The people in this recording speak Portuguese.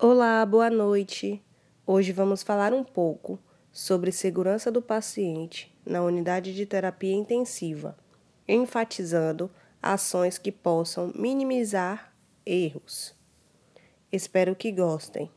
Olá, boa noite. Hoje vamos falar um pouco sobre segurança do paciente na unidade de terapia intensiva, enfatizando ações que possam minimizar erros. Espero que gostem.